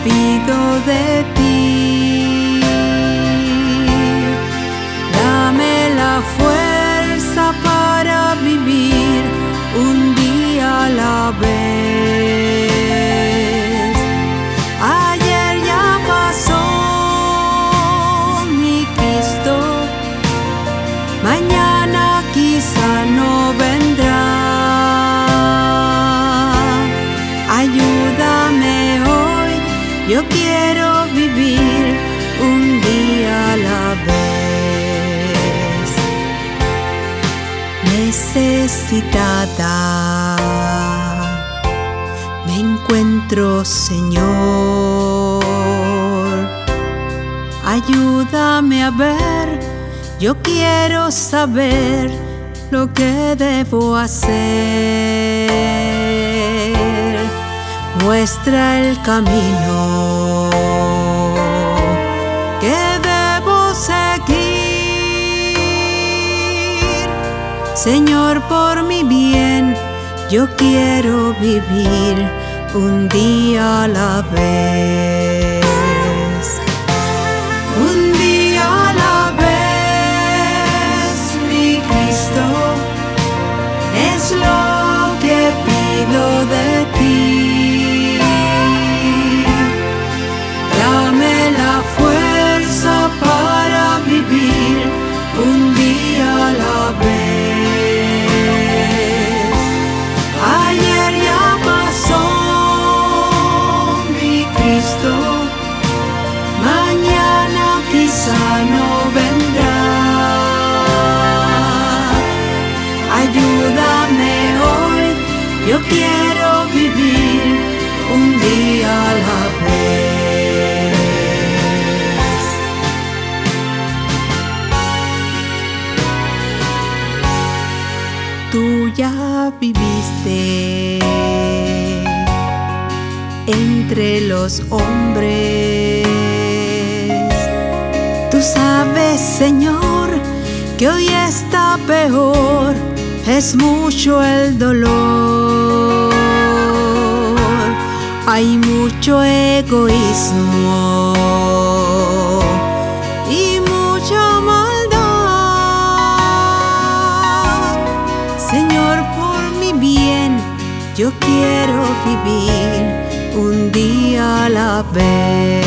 lo que pido de ti. Yo quiero vivir un día a la vez. Necesitada me encuentro, Señor. Ayúdame a ver, yo quiero saber lo que debo hacer. Muestra el camino que debo seguir. Señor, por mi bien, yo quiero vivir un día a la vez. Un día a la vez, mi Cristo, es lo yo quiero vivir un día a la vez. Tú ya viviste entre los hombres. Tú sabes, Señor, que hoy está peor, es mucho el dolor, hay mucho egoísmo y mucha maldad. Señor, por mi bien, yo quiero vivir un día a la vez.